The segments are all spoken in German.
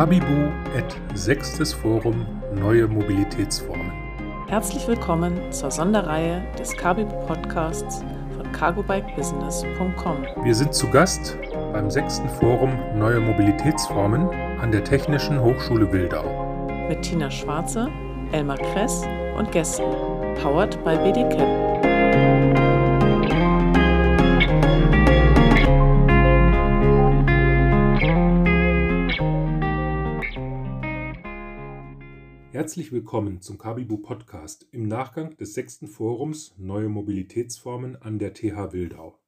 Kabibu et sechstes Forum Neue Mobilitätsformen. Herzlich willkommen zur Sonderreihe des Kabibu Podcasts von cargobikebusiness.com. Wir sind zu Gast beim sechsten Forum Neue Mobilitätsformen an der Technischen Hochschule Wildau. Mit Tina Schwarze, Elmar Kress und Gästen. Powered by BDCAP. Herzlich willkommen zum Kabibu Podcast im Nachgang des sechsten Forums Neue Mobilitätsformen an der TH Wildau.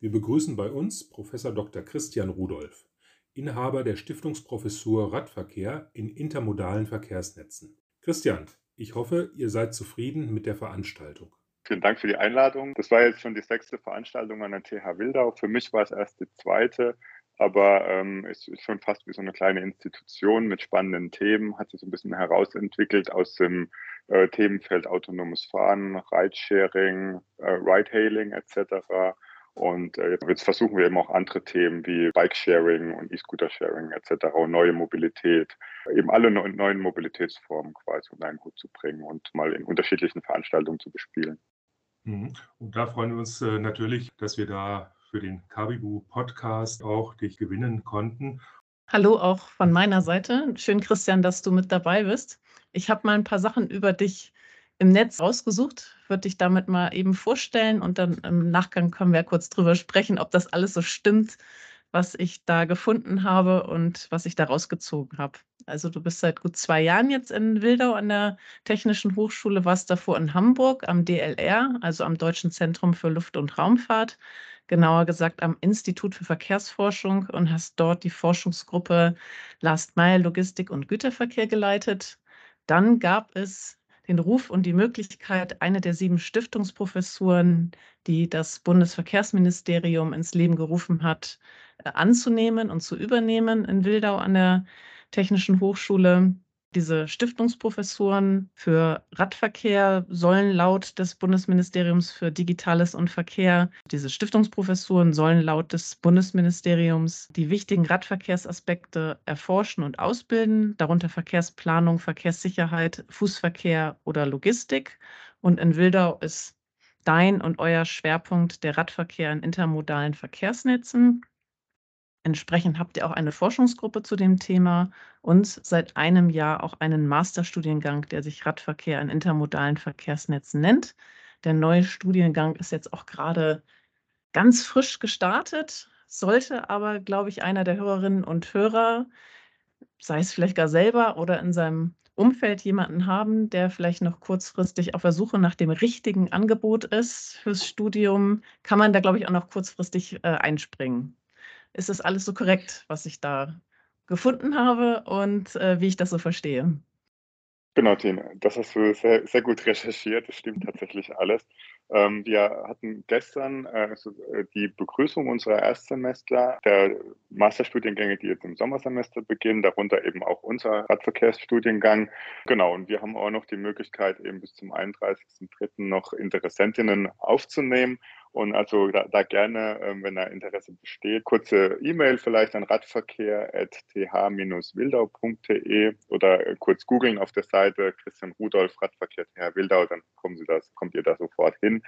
Wir begrüßen bei uns Prof. Dr. Christian Rudolph, Inhaber der Stiftungsprofessur Radverkehr in intermodalen Verkehrsnetzen. Christian, ich hoffe, ihr seid zufrieden mit der Veranstaltung. Vielen Dank für die Einladung. Das war jetzt schon die sechste Veranstaltung an der TH Wildau. Für mich war es erst die zweite aber ähm, es ist schon fast wie so eine kleine Institution mit spannenden Themen, hat sich so ein bisschen herausentwickelt aus dem äh, Themenfeld autonomes Fahren, Ridesharing, äh, Ride-Hailing etc. Und äh, jetzt versuchen wir eben auch andere Themen wie Bike-Sharing und E-Scooter-Sharing etc. und neue Mobilität, eben alle neuen Mobilitätsformen quasi unter einen Hut zu bringen und mal in unterschiedlichen Veranstaltungen zu bespielen. Mhm. Und da freuen wir uns äh, natürlich, dass wir da für den Kabibu Podcast auch dich gewinnen konnten. Hallo auch von meiner Seite. Schön, Christian, dass du mit dabei bist. Ich habe mal ein paar Sachen über dich im Netz rausgesucht, würde dich damit mal eben vorstellen und dann im Nachgang können wir kurz drüber sprechen, ob das alles so stimmt, was ich da gefunden habe und was ich da rausgezogen habe. Also du bist seit gut zwei Jahren jetzt in Wildau an der Technischen Hochschule, warst davor in Hamburg am DLR, also am Deutschen Zentrum für Luft- und Raumfahrt, genauer gesagt am Institut für Verkehrsforschung und hast dort die Forschungsgruppe Last Mile Logistik und Güterverkehr geleitet. Dann gab es den Ruf und die Möglichkeit, eine der sieben Stiftungsprofessuren, die das Bundesverkehrsministerium ins Leben gerufen hat, äh, anzunehmen und zu übernehmen in Wildau an der Technischen Hochschule. Diese Stiftungsprofessuren für Radverkehr sollen laut des Bundesministeriums für Digitales und Verkehr, diese Stiftungsprofessuren sollen laut des Bundesministeriums die wichtigen Radverkehrsaspekte erforschen und ausbilden, darunter Verkehrsplanung, Verkehrssicherheit, Fußverkehr oder Logistik. Und in Wildau ist dein und euer Schwerpunkt der Radverkehr in intermodalen Verkehrsnetzen. Entsprechend habt ihr auch eine Forschungsgruppe zu dem Thema und seit einem Jahr auch einen Masterstudiengang, der sich Radverkehr in intermodalen Verkehrsnetzen nennt. Der neue Studiengang ist jetzt auch gerade ganz frisch gestartet, sollte aber, glaube ich, einer der Hörerinnen und Hörer, sei es vielleicht gar selber oder in seinem Umfeld jemanden haben, der vielleicht noch kurzfristig auf der Suche nach dem richtigen Angebot ist fürs Studium, kann man da, glaube ich, auch noch kurzfristig äh, einspringen ist das alles so korrekt, was ich da gefunden habe und äh, wie ich das so verstehe. Genau, Tina, das hast du sehr, sehr gut recherchiert. Das stimmt tatsächlich alles. Ähm, wir hatten gestern äh, äh, die Begrüßung unserer Erstsemestler der Masterstudiengänge, die jetzt im Sommersemester beginnen, darunter eben auch unser Radverkehrsstudiengang. Genau, und wir haben auch noch die Möglichkeit, eben bis zum 31.03. noch Interessentinnen aufzunehmen. Und also da, da gerne, ähm, wenn da Interesse besteht, kurze E-Mail vielleicht an radverkehr.th-wildau.de oder äh, kurz googeln auf der Seite Christian Rudolf Radverkehr TH Wildau, dann kommen Sie das, kommt ihr da sofort hin.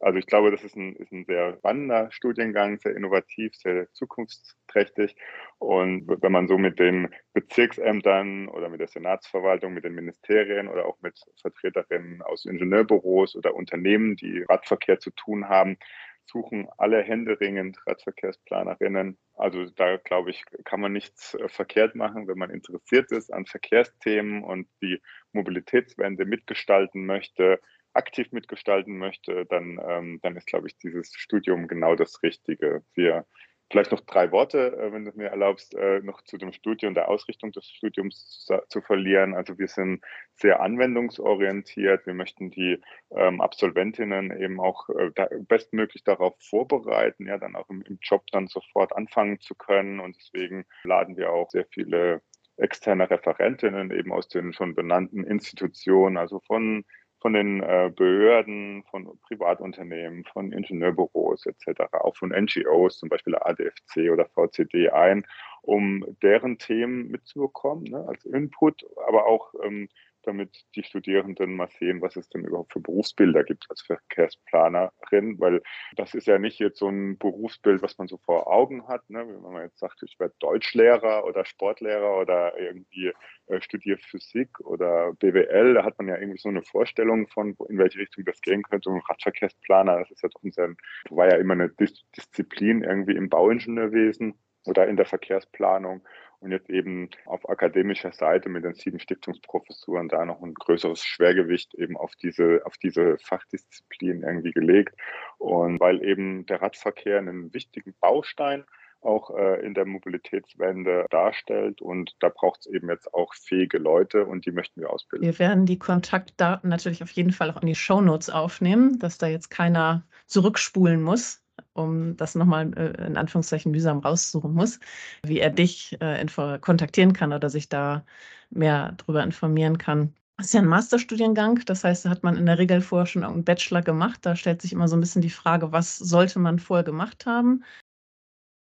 Also ich glaube, das ist ein, ist ein sehr spannender Studiengang, sehr innovativ, sehr zukunftsträchtig. Und wenn man so mit den Bezirksämtern oder mit der Senatsverwaltung, mit den Ministerien oder auch mit Vertreterinnen aus Ingenieurbüros oder Unternehmen, die Radverkehr zu tun haben, suchen alle händeringend Radverkehrsplanerinnen. Also da glaube ich, kann man nichts äh, verkehrt machen, wenn man interessiert ist an Verkehrsthemen und die Mobilitätswende mitgestalten möchte aktiv mitgestalten möchte, dann, ähm, dann ist, glaube ich, dieses Studium genau das Richtige. Wir vielleicht noch drei Worte, äh, wenn du mir erlaubst, äh, noch zu dem Studium, der Ausrichtung des Studiums zu, zu verlieren. Also wir sind sehr anwendungsorientiert. Wir möchten die ähm, Absolventinnen eben auch äh, da bestmöglich darauf vorbereiten, ja, dann auch im, im Job dann sofort anfangen zu können. Und deswegen laden wir auch sehr viele externe Referentinnen eben aus den schon benannten Institutionen, also von von den äh, Behörden, von Privatunternehmen, von Ingenieurbüros etc., auch von NGOs, zum Beispiel ADFC oder VCD ein, um deren Themen mitzubekommen, ne, als Input, aber auch ähm, damit die Studierenden mal sehen, was es denn überhaupt für Berufsbilder gibt als Verkehrsplanerin, weil das ist ja nicht jetzt so ein Berufsbild, was man so vor Augen hat. Ne? Wenn man jetzt sagt, ich werde Deutschlehrer oder Sportlehrer oder irgendwie äh, studiere Physik oder BWL, da hat man ja irgendwie so eine Vorstellung von, in welche Richtung das gehen könnte. Und Radverkehrsplaner, das ist ja doch ein war ja immer eine Dis Disziplin irgendwie im Bauingenieurwesen oder in der Verkehrsplanung und jetzt eben auf akademischer Seite mit den sieben Stiftungsprofessuren da noch ein größeres Schwergewicht eben auf diese, auf diese Fachdisziplin irgendwie gelegt. Und weil eben der Radverkehr einen wichtigen Baustein auch äh, in der Mobilitätswende darstellt. Und da braucht es eben jetzt auch fähige Leute und die möchten wir ausbilden. Wir werden die Kontaktdaten natürlich auf jeden Fall auch in die Shownotes aufnehmen, dass da jetzt keiner zurückspulen muss um das nochmal äh, in Anführungszeichen mühsam raussuchen muss, wie er dich äh, kontaktieren kann oder sich da mehr darüber informieren kann. Das ist ja ein Masterstudiengang, das heißt, da hat man in der Regel vorher schon einen Bachelor gemacht. Da stellt sich immer so ein bisschen die Frage, was sollte man vorher gemacht haben?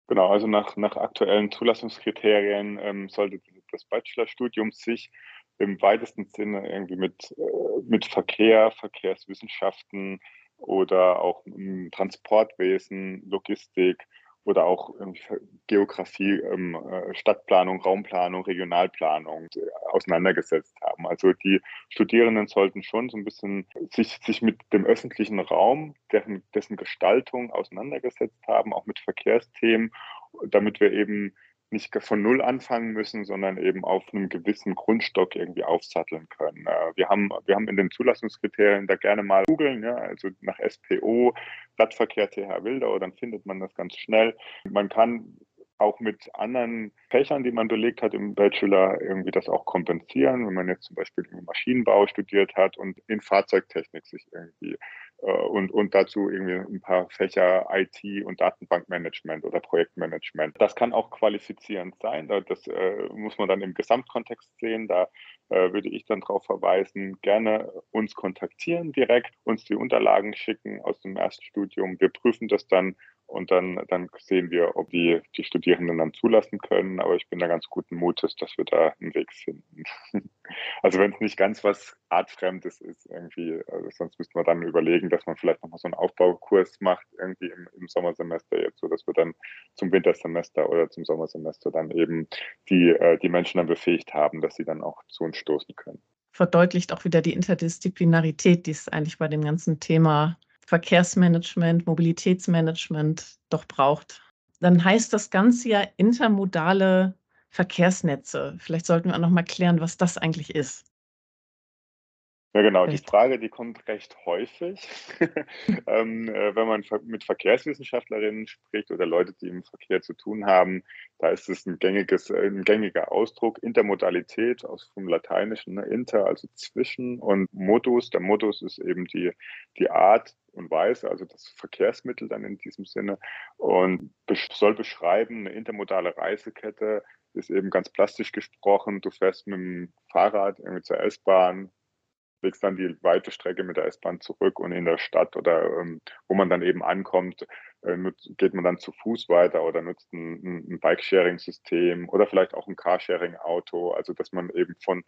Genau, also nach, nach aktuellen Zulassungskriterien ähm, sollte das Bachelorstudium sich im weitesten Sinne irgendwie mit, äh, mit Verkehr, Verkehrswissenschaften, oder auch im Transportwesen, Logistik oder auch Geografie, ähm, äh, Stadtplanung, Raumplanung, Regionalplanung auseinandergesetzt haben. Also die Studierenden sollten schon so ein bisschen sich, sich mit dem öffentlichen Raum, deren, dessen Gestaltung auseinandergesetzt haben, auch mit Verkehrsthemen, damit wir eben nicht von Null anfangen müssen, sondern eben auf einem gewissen Grundstock irgendwie aufsatteln können. Äh, wir haben, wir haben in den Zulassungskriterien da gerne mal googeln, ja, also nach SPO, Radverkehr TH Wildau, dann findet man das ganz schnell. Man kann auch mit anderen Fächern, die man belegt hat im Bachelor, irgendwie das auch kompensieren. Wenn man jetzt zum Beispiel Maschinenbau studiert hat und in Fahrzeugtechnik sich irgendwie und, und dazu irgendwie ein paar Fächer IT und Datenbankmanagement oder Projektmanagement. Das kann auch qualifizierend sein. Das äh, muss man dann im Gesamtkontext sehen. Da äh, würde ich dann darauf verweisen, gerne uns kontaktieren direkt, uns die Unterlagen schicken aus dem Erststudium. Wir prüfen das dann und dann, dann sehen wir, ob die, die Studierenden dann zulassen können. Aber ich bin da ganz guten Mutes, dass wir da einen Weg finden. also wenn es nicht ganz was Artfremdes ist, irgendwie, also sonst müssten wir dann überlegen, dass man vielleicht nochmal so einen Aufbaukurs macht, irgendwie im, im Sommersemester jetzt, so dass wir dann zum Wintersemester oder zum Sommersemester dann eben die, äh, die Menschen dann befähigt haben, dass sie dann auch zu uns stoßen können. Verdeutlicht auch wieder die Interdisziplinarität, die es eigentlich bei dem ganzen Thema Verkehrsmanagement, Mobilitätsmanagement doch braucht. Dann heißt das Ganze ja intermodale Verkehrsnetze. Vielleicht sollten wir auch noch mal klären, was das eigentlich ist. Ja, genau. Die Frage, die kommt recht häufig, ähm, äh, wenn man mit Verkehrswissenschaftlerinnen spricht oder Leute, die im Verkehr zu tun haben. Da ist es ein, gängiges, äh, ein gängiger Ausdruck. Intermodalität aus vom Lateinischen, ne? inter, also zwischen und Modus. Der Modus ist eben die, die Art und Weise, also das Verkehrsmittel dann in diesem Sinne und soll beschreiben, eine intermodale Reisekette ist eben ganz plastisch gesprochen. Du fährst mit dem Fahrrad irgendwie zur S-Bahn, legst dann die weite Strecke mit der S-Bahn zurück und in der Stadt oder ähm, wo man dann eben ankommt, äh, geht man dann zu Fuß weiter oder nutzt ein, ein Bike-Sharing-System oder vielleicht auch ein Carsharing-Auto, also dass man eben von,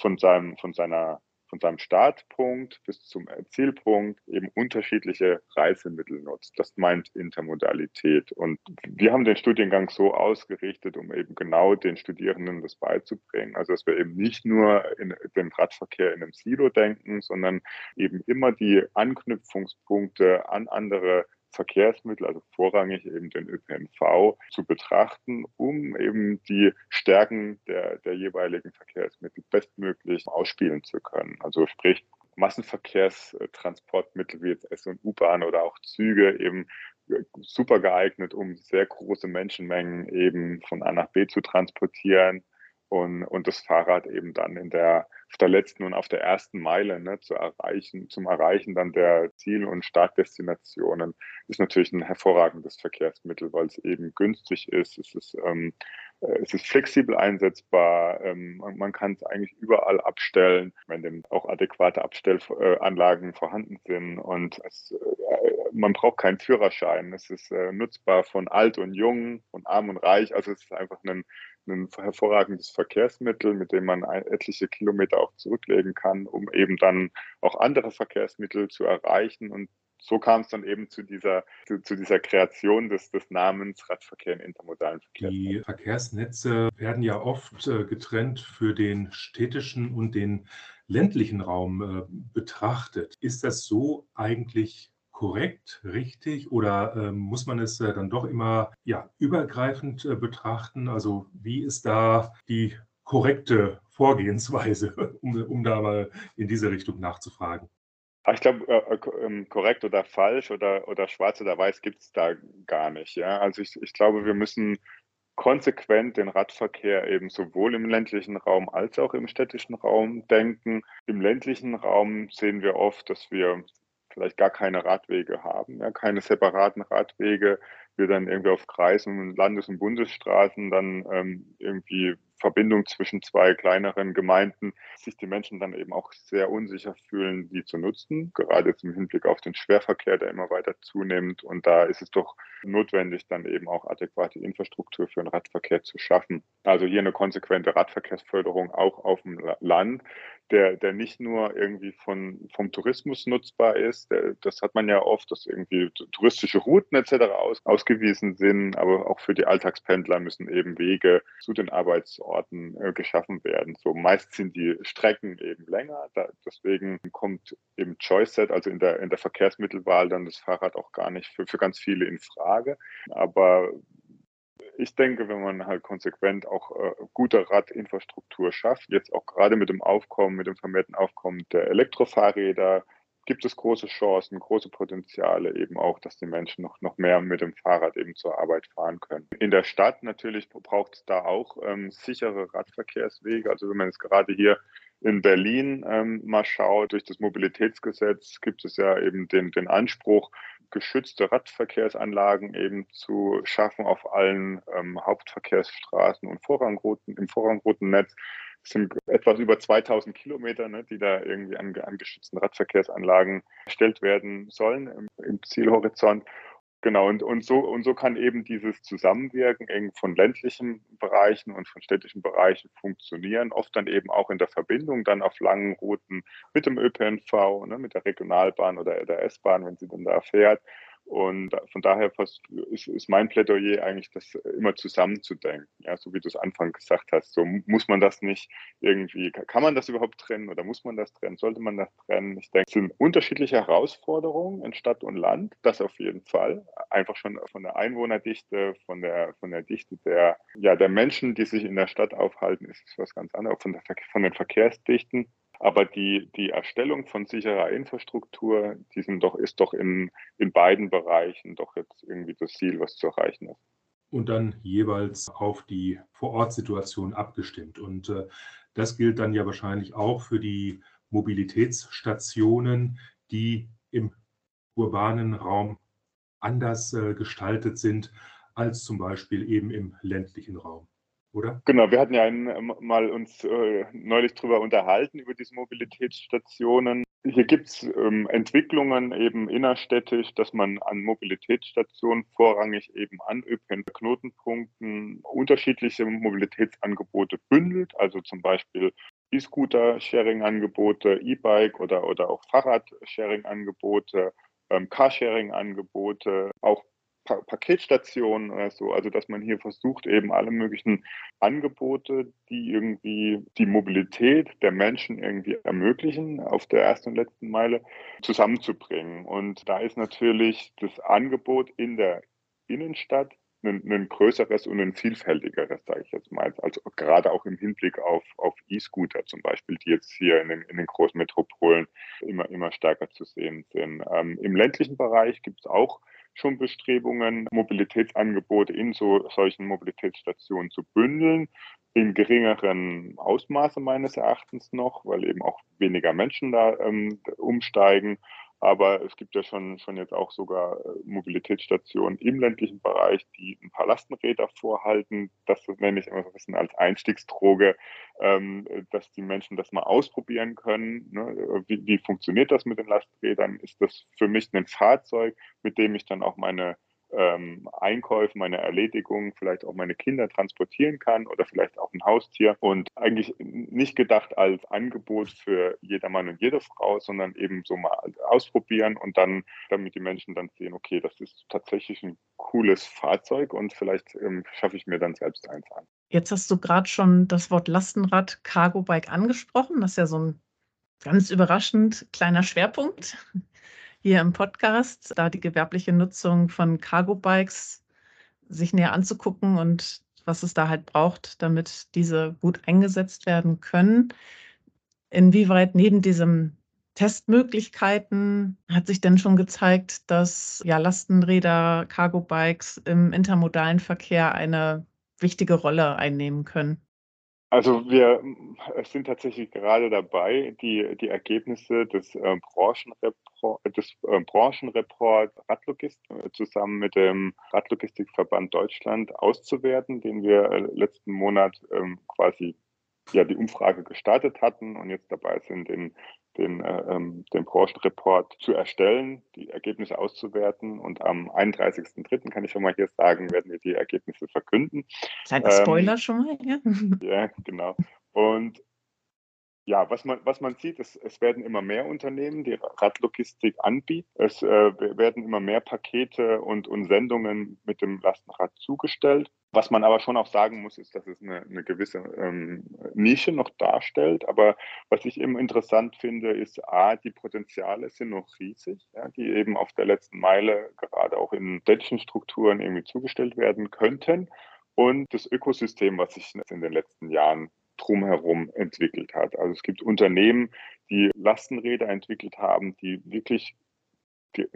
von, seinem, von seiner von seinem Startpunkt bis zum Zielpunkt eben unterschiedliche Reisemittel nutzt. Das meint Intermodalität. Und wir haben den Studiengang so ausgerichtet, um eben genau den Studierenden das beizubringen. Also dass wir eben nicht nur in den Radverkehr in einem Silo denken, sondern eben immer die Anknüpfungspunkte an andere Verkehrsmittel, also vorrangig eben den ÖPNV, zu betrachten, um eben die Stärken der, der jeweiligen Verkehrsmittel bestmöglich ausspielen zu können. Also sprich, Massenverkehrstransportmittel wie jetzt S- und U-Bahn oder auch Züge eben super geeignet, um sehr große Menschenmengen eben von A nach B zu transportieren und, und das Fahrrad eben dann in der, auf der letzten und auf der ersten Meile ne, zu erreichen, zum Erreichen dann der Ziel- und Startdestinationen ist natürlich ein hervorragendes Verkehrsmittel, weil es eben günstig ist, es ist ähm, äh, es ist flexibel einsetzbar, ähm, man kann es eigentlich überall abstellen, wenn denn auch adäquate Abstellanlagen vorhanden sind und es, äh, man braucht keinen Führerschein. Es ist äh, nutzbar von alt und jung, von arm und reich. Also es ist einfach ein, ein hervorragendes Verkehrsmittel, mit dem man etliche Kilometer auch zurücklegen kann, um eben dann auch andere Verkehrsmittel zu erreichen und so kam es dann eben zu dieser, zu, zu, dieser Kreation des, des Namens Radverkehr im intermodalen Verkehr. Die Verkehrsnetze werden ja oft äh, getrennt für den städtischen und den ländlichen Raum äh, betrachtet. Ist das so eigentlich korrekt, richtig oder äh, muss man es äh, dann doch immer ja, übergreifend betrachten? Also wie ist da die korrekte Vorgehensweise, um, um da mal in diese Richtung nachzufragen? Ich glaube, äh, ähm, korrekt oder falsch oder, oder schwarz oder weiß gibt es da gar nicht. Ja? Also ich, ich glaube, wir müssen konsequent den Radverkehr eben sowohl im ländlichen Raum als auch im städtischen Raum denken. Im ländlichen Raum sehen wir oft, dass wir vielleicht gar keine Radwege haben, ja, keine separaten Radwege, wir dann irgendwie auf Kreis- und Landes- und Bundesstraßen dann ähm, irgendwie Verbindung zwischen zwei kleineren Gemeinden sich die Menschen dann eben auch sehr unsicher fühlen, die zu nutzen, gerade jetzt im Hinblick auf den Schwerverkehr, der immer weiter zunimmt. Und da ist es doch notwendig, dann eben auch adäquate Infrastruktur für den Radverkehr zu schaffen. Also hier eine konsequente Radverkehrsförderung auch auf dem Land, der, der nicht nur irgendwie von, vom Tourismus nutzbar ist. Der, das hat man ja oft, dass irgendwie touristische Routen etc. Aus, ausgewiesen sind, aber auch für die Alltagspendler müssen eben Wege zu den Arbeitsorten äh, geschaffen werden. So meist sind die Strecken eben länger, da, deswegen kommt eben Choice Set, also in der, in der Verkehrsmittelwahl dann das Fahrrad auch gar nicht für, für ganz viele in Frage. Aber ich denke, wenn man halt konsequent auch äh, gute Radinfrastruktur schafft, jetzt auch gerade mit dem Aufkommen, mit dem vermehrten Aufkommen der Elektrofahrräder, gibt es große Chancen, große Potenziale eben auch, dass die Menschen noch, noch mehr mit dem Fahrrad eben zur Arbeit fahren können. In der Stadt natürlich braucht es da auch ähm, sichere Radverkehrswege. Also wenn man jetzt gerade hier in Berlin ähm, mal schaut, durch das Mobilitätsgesetz gibt es ja eben den, den Anspruch, geschützte Radverkehrsanlagen eben zu schaffen auf allen ähm, Hauptverkehrsstraßen und Vorrangrouten im Vorrangroutennetz. Es sind etwas über 2000 Kilometer, ne, die da irgendwie an, an geschützten Radverkehrsanlagen erstellt werden sollen im, im Zielhorizont. Genau, und, und, so, und so kann eben dieses Zusammenwirken von ländlichen Bereichen und von städtischen Bereichen funktionieren, oft dann eben auch in der Verbindung dann auf langen Routen mit dem ÖPNV, ne, mit der Regionalbahn oder der S-Bahn, wenn sie dann da fährt. Und von daher ist, ist, mein Plädoyer eigentlich, das immer zusammenzudenken. Ja, so wie du es Anfang gesagt hast. So muss man das nicht irgendwie, kann man das überhaupt trennen oder muss man das trennen? Sollte man das trennen? Ich denke, es sind unterschiedliche Herausforderungen in Stadt und Land. Das auf jeden Fall. Einfach schon von der Einwohnerdichte, von der, von der Dichte der, ja, der Menschen, die sich in der Stadt aufhalten, ist es was ganz anderes. Von, der, von den Verkehrsdichten aber die, die Erstellung von sicherer Infrastruktur, die sind doch, ist doch in, in beiden Bereichen doch jetzt irgendwie das Ziel, was zu erreichen ist. Und dann jeweils auf die Vorortsituation abgestimmt. Und äh, das gilt dann ja wahrscheinlich auch für die Mobilitätsstationen, die im urbanen Raum anders äh, gestaltet sind als zum Beispiel eben im ländlichen Raum oder? Genau, wir hatten ja ein, ähm, mal uns äh, neulich darüber unterhalten, über diese Mobilitätsstationen. Hier gibt es ähm, Entwicklungen eben innerstädtisch, dass man an Mobilitätsstationen vorrangig eben an ÖPNV-Knotenpunkten unterschiedliche Mobilitätsangebote bündelt, also zum Beispiel E-Scooter-Sharing-Angebote, E-Bike oder, oder auch Fahrrad-Sharing-Angebote, ähm, Carsharing-Angebote, auch pa Paketstationen oder so. Also dass man hier versucht, eben alle möglichen Angebote, die irgendwie die Mobilität der Menschen irgendwie ermöglichen, auf der ersten und letzten Meile zusammenzubringen. Und da ist natürlich das Angebot in der Innenstadt ein, ein größeres und ein vielfältigeres, sage ich jetzt mal. Also gerade auch im Hinblick auf, auf E-Scooter zum Beispiel, die jetzt hier in den, in den großen Metropolen immer, immer stärker zu sehen sind. Ähm, Im ländlichen Bereich gibt es auch schon Bestrebungen, Mobilitätsangebote in so solchen Mobilitätsstationen zu bündeln, in geringeren Ausmaße meines Erachtens noch, weil eben auch weniger Menschen da ähm, umsteigen. Aber es gibt ja schon, schon jetzt auch sogar äh, Mobilitätsstationen im ländlichen Bereich, die ein paar Lastenräder vorhalten. Das nenne ich immer so ein bisschen als Einstiegsdroge, ähm, dass die Menschen das mal ausprobieren können. Ne? Wie, wie funktioniert das mit den Lastenrädern? Ist das für mich ein Fahrzeug, mit dem ich dann auch meine ähm, Einkäufe, meine Erledigungen, vielleicht auch meine Kinder transportieren kann oder vielleicht auch ein Haustier und eigentlich nicht gedacht als Angebot für jeder Mann und jede Frau, sondern eben so mal ausprobieren und dann, damit die Menschen dann sehen, okay, das ist tatsächlich ein cooles Fahrzeug und vielleicht ähm, schaffe ich mir dann selbst eins an. Jetzt hast du gerade schon das Wort Lastenrad Cargo Bike angesprochen. Das ist ja so ein ganz überraschend kleiner Schwerpunkt hier im Podcast, da die gewerbliche Nutzung von Cargo-Bikes sich näher anzugucken und was es da halt braucht, damit diese gut eingesetzt werden können. Inwieweit neben diesen Testmöglichkeiten hat sich denn schon gezeigt, dass ja, Lastenräder, Cargo-Bikes im intermodalen Verkehr eine wichtige Rolle einnehmen können? Also wir sind tatsächlich gerade dabei, die, die Ergebnisse des, äh, Branchenreport, des äh, Branchenreport Radlogistik äh, zusammen mit dem Radlogistikverband Deutschland auszuwerten, den wir äh, letzten Monat ähm, quasi ja die Umfrage gestartet hatten und jetzt dabei sind, den den, äh, ähm, den Branchenreport zu erstellen, die Ergebnisse auszuwerten. Und am 31.03. kann ich schon mal hier sagen, werden wir die Ergebnisse verkünden. Kleiner ähm, Spoiler schon mal, ja. Ja, genau. Und ja, was man, was man sieht, ist, es werden immer mehr Unternehmen, die Radlogistik anbieten. Es äh, werden immer mehr Pakete und, und Sendungen mit dem Lastenrad zugestellt. Was man aber schon auch sagen muss, ist, dass es eine, eine gewisse ähm, Nische noch darstellt. Aber was ich eben interessant finde, ist, A, die Potenziale sind noch riesig, ja, die eben auf der letzten Meile gerade auch in städtischen Strukturen irgendwie zugestellt werden könnten. Und das Ökosystem, was sich in den letzten Jahren drumherum entwickelt hat. Also es gibt Unternehmen, die Lastenräder entwickelt haben, die wirklich äh,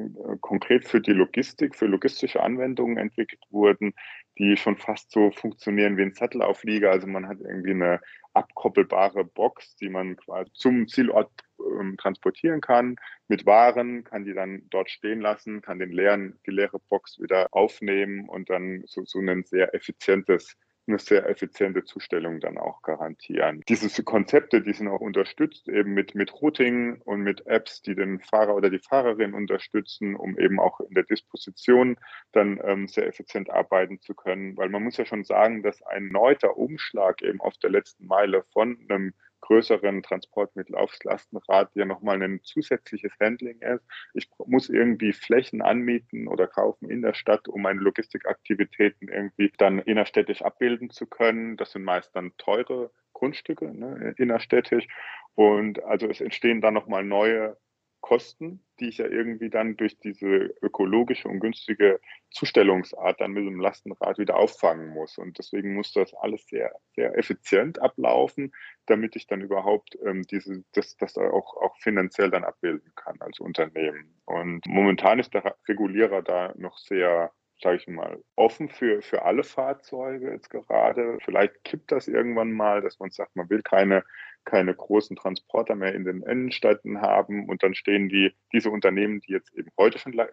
konkret für die Logistik, für logistische Anwendungen entwickelt wurden, die schon fast so funktionieren wie ein Sattelauflieger. Also man hat irgendwie eine abkoppelbare Box, die man quasi zum Zielort ähm, transportieren kann mit Waren, kann die dann dort stehen lassen, kann den leeren, die leere Box wieder aufnehmen und dann so, so ein sehr effizientes eine sehr effiziente Zustellung dann auch garantieren. Diese Konzepte, die sind auch unterstützt eben mit, mit Routing und mit Apps, die den Fahrer oder die Fahrerin unterstützen, um eben auch in der Disposition dann ähm, sehr effizient arbeiten zu können. Weil man muss ja schon sagen, dass ein neuter Umschlag eben auf der letzten Meile von einem größeren Transportmittel aufs Lastenrad ja nochmal ein zusätzliches Handling ist. Ich muss irgendwie Flächen anmieten oder kaufen in der Stadt, um meine Logistikaktivitäten irgendwie dann innerstädtisch abbilden zu können. Das sind meist dann teure Grundstücke ne, innerstädtisch. Und also es entstehen dann nochmal neue Kosten, die ich ja irgendwie dann durch diese ökologische und günstige Zustellungsart dann mit dem Lastenrad wieder auffangen muss. Und deswegen muss das alles sehr, sehr effizient ablaufen, damit ich dann überhaupt ähm, diese, das, das auch, auch finanziell dann abbilden kann als Unternehmen. Und momentan ist der Regulierer da noch sehr sage ich mal, offen für, für alle Fahrzeuge jetzt gerade. Vielleicht kippt das irgendwann mal, dass man sagt, man will keine keine großen Transporter mehr in den Innenstädten haben. Und dann stehen die, diese Unternehmen, die jetzt eben heute schon äh,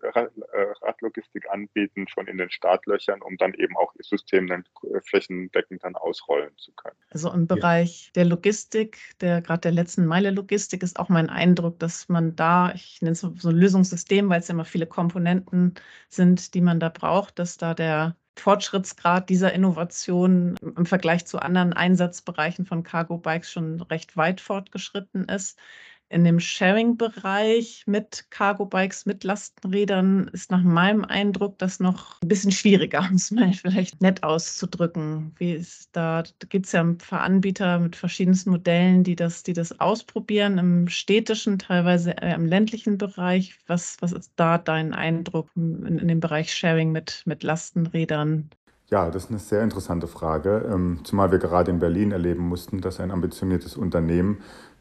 Radlogistik anbieten, schon in den Startlöchern, um dann eben auch ihr System dann äh, flächendeckend dann ausrollen zu können. Also im Bereich ja. der Logistik, der gerade der letzten Meile Logistik, ist auch mein Eindruck, dass man da, ich nenne es so ein Lösungssystem, weil es ja immer viele Komponenten sind, die man da braucht, dass da der Fortschrittsgrad dieser Innovation im Vergleich zu anderen Einsatzbereichen von Cargo Bikes schon recht weit fortgeschritten ist. In dem Sharing-Bereich mit Cargo-Bikes, mit Lastenrädern ist nach meinem Eindruck das noch ein bisschen schwieriger, um es mal vielleicht nett auszudrücken. Wie ist da, da gibt es ja ein paar Anbieter mit verschiedensten Modellen, die das, die das ausprobieren, im städtischen, teilweise im ländlichen Bereich. Was, was ist da dein Eindruck in, in dem Bereich Sharing mit, mit Lastenrädern? Ja, das ist eine sehr interessante Frage, ähm, zumal wir gerade in Berlin erleben mussten, dass ein ambitioniertes Unternehmen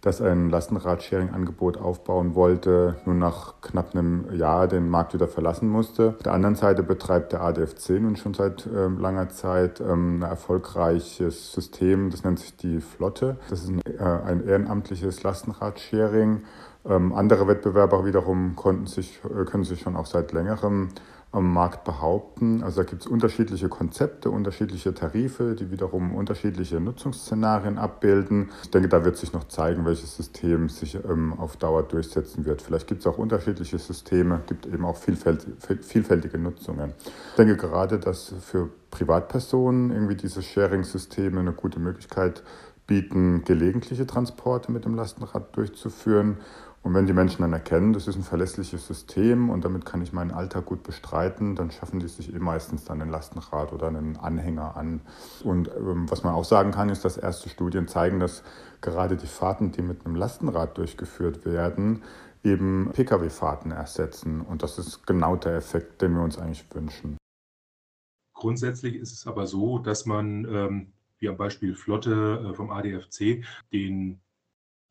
das ein Lastenrad-Sharing-Angebot aufbauen wollte, nur nach knapp einem Jahr den Markt wieder verlassen musste. Auf der anderen Seite betreibt der ADFC nun schon seit äh, langer Zeit ähm, ein erfolgreiches System, das nennt sich die Flotte. Das ist ein, äh, ein ehrenamtliches Lastenrad-Sharing Ähm, andere Wettbewerber wiederum konnten sich, äh, können sich schon auch seit längerem am Markt behaupten. Also da gibt es unterschiedliche Konzepte, unterschiedliche Tarife, die wiederum unterschiedliche Nutzungsszenarien abbilden. Ich denke, da wird sich noch zeigen, welches System sich ähm, auf Dauer durchsetzen wird. Vielleicht gibt es auch unterschiedliche Systeme, gibt eben auch vielfältige Nutzungen. Ich denke gerade, dass für Privatpersonen irgendwie diese Sharing-Systeme eine gute Möglichkeit bieten, gelegentliche Transporte mit dem Lastenrad durchzuführen und wenn die Menschen dann erkennen, das ist ein verlässliches System und damit kann ich meinen Alltag gut bestreiten, dann schaffen die sich eh meistens dann ein Lastenrad oder einen Anhänger an. Und ähm, was man auch sagen kann, ist, dass erste Studien zeigen, dass gerade die Fahrten, die mit einem Lastenrad durchgeführt werden, eben Pkw-Fahrten ersetzen. Und das ist genau der Effekt, den wir uns eigentlich wünschen. Grundsätzlich ist es aber so, dass man, ähm, wie am Beispiel Flotte äh, vom ADFC, den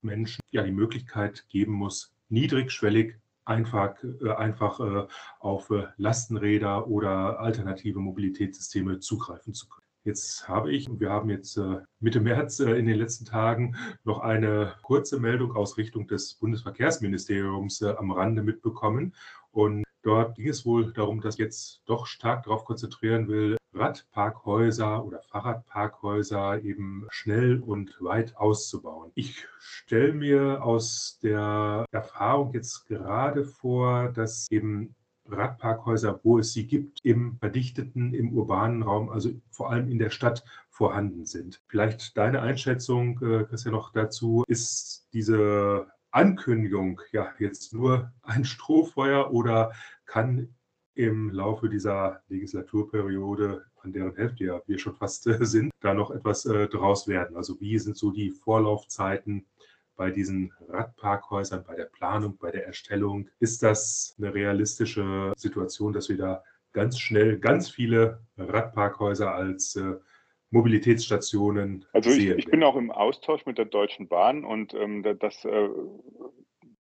Menschen ja die Möglichkeit geben muss, niedrigschwellig einfach, äh, einfach äh, auf äh, Lastenräder oder alternative Mobilitätssysteme zugreifen zu können. Jetzt habe ich, und wir haben jetzt äh, Mitte März äh, in den letzten Tagen noch eine kurze Meldung aus Richtung des Bundesverkehrsministeriums äh, am Rande mitbekommen. Und dort ging es wohl darum, dass jetzt doch stark darauf konzentrieren will, Radparkhäuser oder Fahrradparkhäuser eben schnell und weit auszubauen. Ich stelle mir aus der Erfahrung jetzt gerade vor, dass eben Radparkhäuser, wo es sie gibt, im verdichteten, im urbanen Raum, also vor allem in der Stadt vorhanden sind. Vielleicht deine Einschätzung, äh, Christian, noch dazu. Ist diese Ankündigung ja jetzt nur ein Strohfeuer oder kann im Laufe dieser Legislaturperiode, an deren Hälfte ja wir schon fast äh, sind, da noch etwas äh, draus werden? Also wie sind so die Vorlaufzeiten bei diesen Radparkhäusern, bei der Planung, bei der Erstellung? Ist das eine realistische Situation, dass wir da ganz schnell ganz viele Radparkhäuser als äh, Mobilitätsstationen also ich, ich bin auch im Austausch mit der Deutschen Bahn und ähm, das, äh,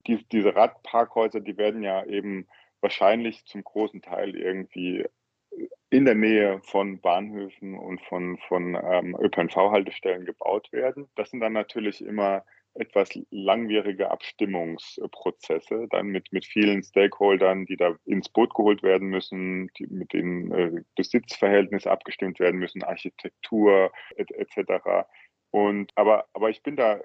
die, diese Radparkhäuser, die werden ja eben wahrscheinlich zum großen Teil irgendwie in der Nähe von Bahnhöfen und von, von ähm, ÖPNV-Haltestellen gebaut werden. Das sind dann natürlich immer etwas langwierige Abstimmungsprozesse, dann mit, mit vielen Stakeholdern, die da ins Boot geholt werden müssen, die mit den äh, Besitzverhältnissen abgestimmt werden müssen, Architektur etc. Et aber, aber ich bin da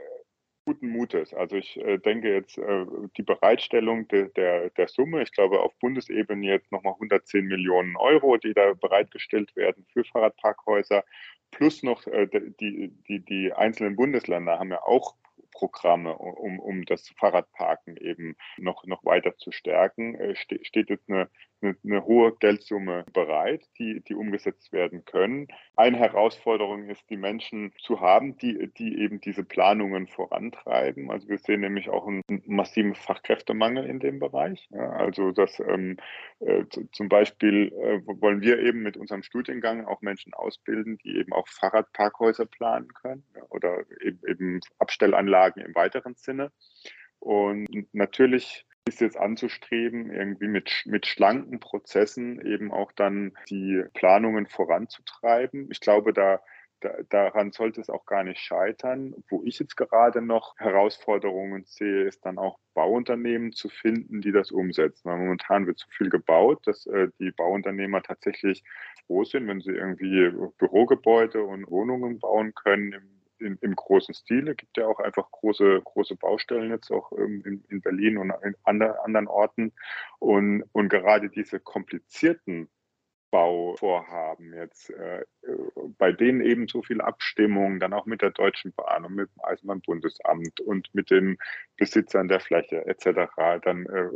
guten Mutes. Also ich äh, denke jetzt äh, die Bereitstellung de, der, der Summe, ich glaube auf Bundesebene jetzt nochmal 110 Millionen Euro, die da bereitgestellt werden für Fahrradparkhäuser, plus noch äh, die, die, die einzelnen Bundesländer haben ja auch Programme, um, um das Fahrradparken eben noch, noch weiter zu stärken, äh, steht jetzt eine, eine, hohe Geldsumme bereit, die, die umgesetzt werden können. Eine Herausforderung ist, die Menschen zu haben, die, die eben diese Planungen vorantreiben. Also wir sehen nämlich auch einen massiven Fachkräftemangel in dem Bereich. Ja, also das ähm, äh, zum Beispiel äh, wollen wir eben mit unserem Studiengang auch Menschen ausbilden, die eben auch Fahrradparkhäuser planen können ja, oder eben, eben Abstellanlagen im weiteren Sinne. Und natürlich ist jetzt anzustreben, irgendwie mit, mit schlanken Prozessen eben auch dann die Planungen voranzutreiben. Ich glaube, da, da, daran sollte es auch gar nicht scheitern. Wo ich jetzt gerade noch Herausforderungen sehe, ist dann auch Bauunternehmen zu finden, die das umsetzen. Weil momentan wird zu viel gebaut, dass äh, die Bauunternehmer tatsächlich froh sind, wenn sie irgendwie Bürogebäude und Wohnungen bauen können im in, im großen Stile. Es gibt ja auch einfach große, große Baustellen jetzt auch ähm, in, in, Berlin und in anderen Orten. Und, und gerade diese komplizierten Bauvorhaben jetzt, äh, bei denen eben so viel Abstimmung, dann auch mit der Deutschen Bahn und mit dem Eisenbahnbundesamt und mit den Besitzern der Fläche etc. dann äh,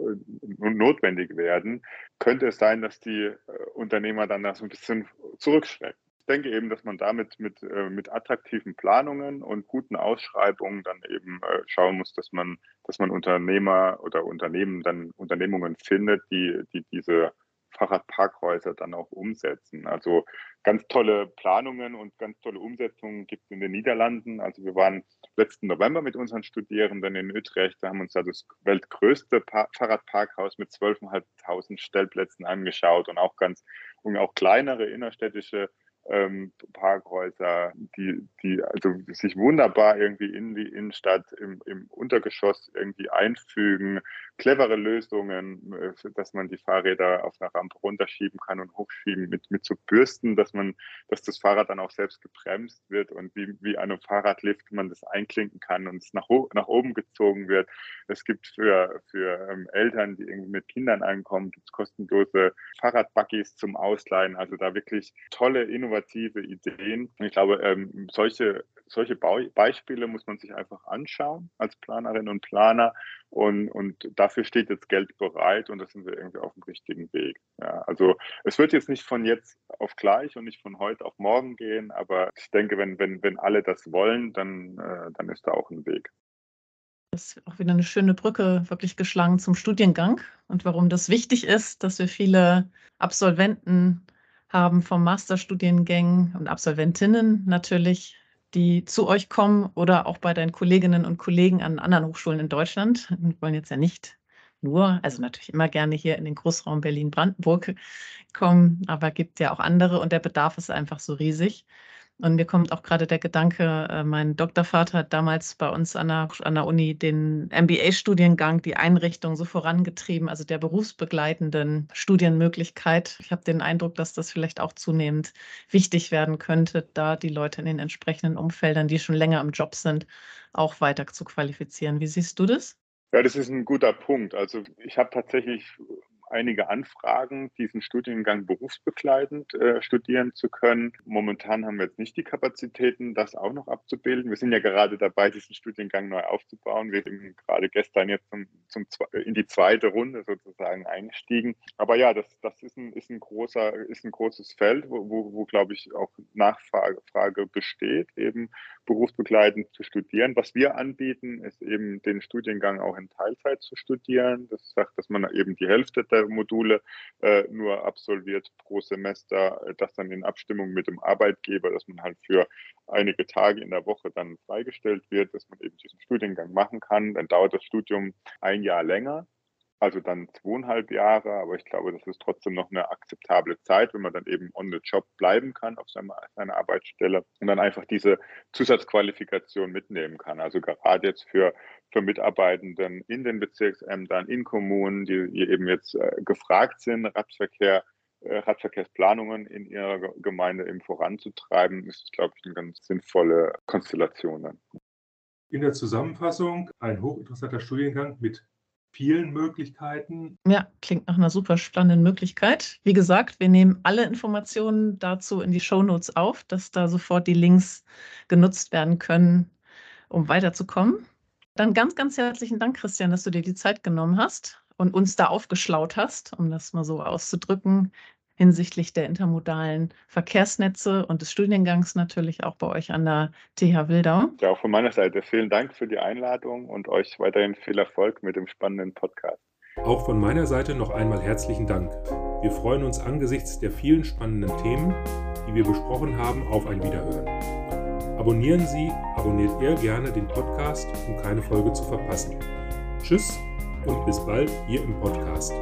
notwendig werden, könnte es sein, dass die äh, Unternehmer dann da so ein bisschen zurückschrecken denke eben, dass man damit mit, äh, mit attraktiven Planungen und guten Ausschreibungen dann eben äh, schauen muss, dass man, dass man Unternehmer oder Unternehmen dann Unternehmungen findet, die, die diese Fahrradparkhäuser dann auch umsetzen. Also ganz tolle Planungen und ganz tolle Umsetzungen gibt es in den Niederlanden. Also wir waren letzten November mit unseren Studierenden in Utrecht, da haben uns da das weltgrößte pa Fahrradparkhaus mit 12.500 Stellplätzen angeschaut und auch ganz und auch kleinere innerstädtische ähm, Parkhäuser, die, die also sich wunderbar irgendwie in die Innenstadt im, im Untergeschoss irgendwie einfügen, clevere Lösungen, äh, dass man die Fahrräder auf einer Rampe runterschieben kann und hochschieben mit, mit so Bürsten, dass man, dass das Fahrrad dann auch selbst gebremst wird und wie, wie einem Fahrradlift man das einklinken kann und es nach, nach oben gezogen wird. Es gibt für, für ähm, Eltern, die irgendwie mit Kindern ankommen, gibt es kostenlose Fahrradbuggies zum Ausleihen. Also da wirklich tolle, innovative Ideen. Und ich glaube, ähm, solche, solche Beispiele muss man sich einfach anschauen als Planerin und Planer. Und, und dafür steht jetzt Geld bereit und da sind wir irgendwie auf dem richtigen Weg. Ja, also es wird jetzt nicht von jetzt auf gleich und nicht von heute auf morgen gehen, aber ich denke, wenn, wenn, wenn alle das wollen, dann, äh, dann ist da auch ein Weg. Das ist auch wieder eine schöne Brücke wirklich geschlagen zum Studiengang und warum das wichtig ist, dass wir viele Absolventen haben vom Masterstudiengängen und Absolventinnen natürlich, die zu euch kommen oder auch bei deinen Kolleginnen und Kollegen an anderen Hochschulen in Deutschland. Wir wollen jetzt ja nicht nur, also natürlich immer gerne hier in den Großraum Berlin-Brandenburg kommen, aber gibt ja auch andere und der Bedarf ist einfach so riesig. Und mir kommt auch gerade der Gedanke, äh, mein Doktorvater hat damals bei uns an der, an der Uni den MBA-Studiengang, die Einrichtung so vorangetrieben, also der berufsbegleitenden Studienmöglichkeit. Ich habe den Eindruck, dass das vielleicht auch zunehmend wichtig werden könnte, da die Leute in den entsprechenden Umfeldern, die schon länger im Job sind, auch weiter zu qualifizieren. Wie siehst du das? Ja, das ist ein guter Punkt. Also ich habe tatsächlich einige Anfragen, diesen Studiengang berufsbegleitend äh, studieren zu können. Momentan haben wir jetzt nicht die Kapazitäten, das auch noch abzubilden. Wir sind ja gerade dabei, diesen Studiengang neu aufzubauen. Wir sind gerade gestern jetzt zum, zum, in die zweite Runde sozusagen eingestiegen. Aber ja, das, das ist, ein, ist, ein großer, ist ein großes Feld, wo, wo, wo glaube ich, auch Nachfrage Frage besteht, eben berufsbegleitend zu studieren. Was wir anbieten, ist eben den Studiengang auch in Teilzeit zu studieren. Das sagt, dass man eben die Hälfte der Module äh, nur absolviert pro Semester, äh, das dann in Abstimmung mit dem Arbeitgeber, dass man halt für einige Tage in der Woche dann freigestellt wird, dass man eben diesen Studiengang machen kann. Dann dauert das Studium ein Jahr länger also dann zweieinhalb Jahre, aber ich glaube, das ist trotzdem noch eine akzeptable Zeit, wenn man dann eben on the job bleiben kann auf seiner, seiner Arbeitsstelle und dann einfach diese Zusatzqualifikation mitnehmen kann. Also gerade jetzt für, für Mitarbeitenden in den Bezirksämtern, in Kommunen, die, die eben jetzt äh, gefragt sind, Radverkehr äh, Radverkehrsplanungen in ihrer Gemeinde eben voranzutreiben, ist es, glaube ich, eine ganz sinnvolle Konstellation. Dann. In der Zusammenfassung ein hochinteressanter Studiengang mit vielen Möglichkeiten. Ja, klingt nach einer super spannenden Möglichkeit. Wie gesagt, wir nehmen alle Informationen dazu in die Shownotes auf, dass da sofort die Links genutzt werden können, um weiterzukommen. Dann ganz, ganz herzlichen Dank, Christian, dass du dir die Zeit genommen hast und uns da aufgeschlaut hast, um das mal so auszudrücken, hinsichtlich der intermodalen Verkehrsnetze und des Studiengangs natürlich auch bei euch an der TH Wildau. Ja, auch von meiner Seite vielen Dank für die Einladung und euch weiterhin viel Erfolg mit dem spannenden Podcast. Auch von meiner Seite noch einmal herzlichen Dank. Wir freuen uns angesichts der vielen spannenden Themen, die wir besprochen haben, auf ein Wiederhören. Abonnieren Sie, abonniert ihr gerne den Podcast, um keine Folge zu verpassen. Tschüss und bis bald hier im Podcast.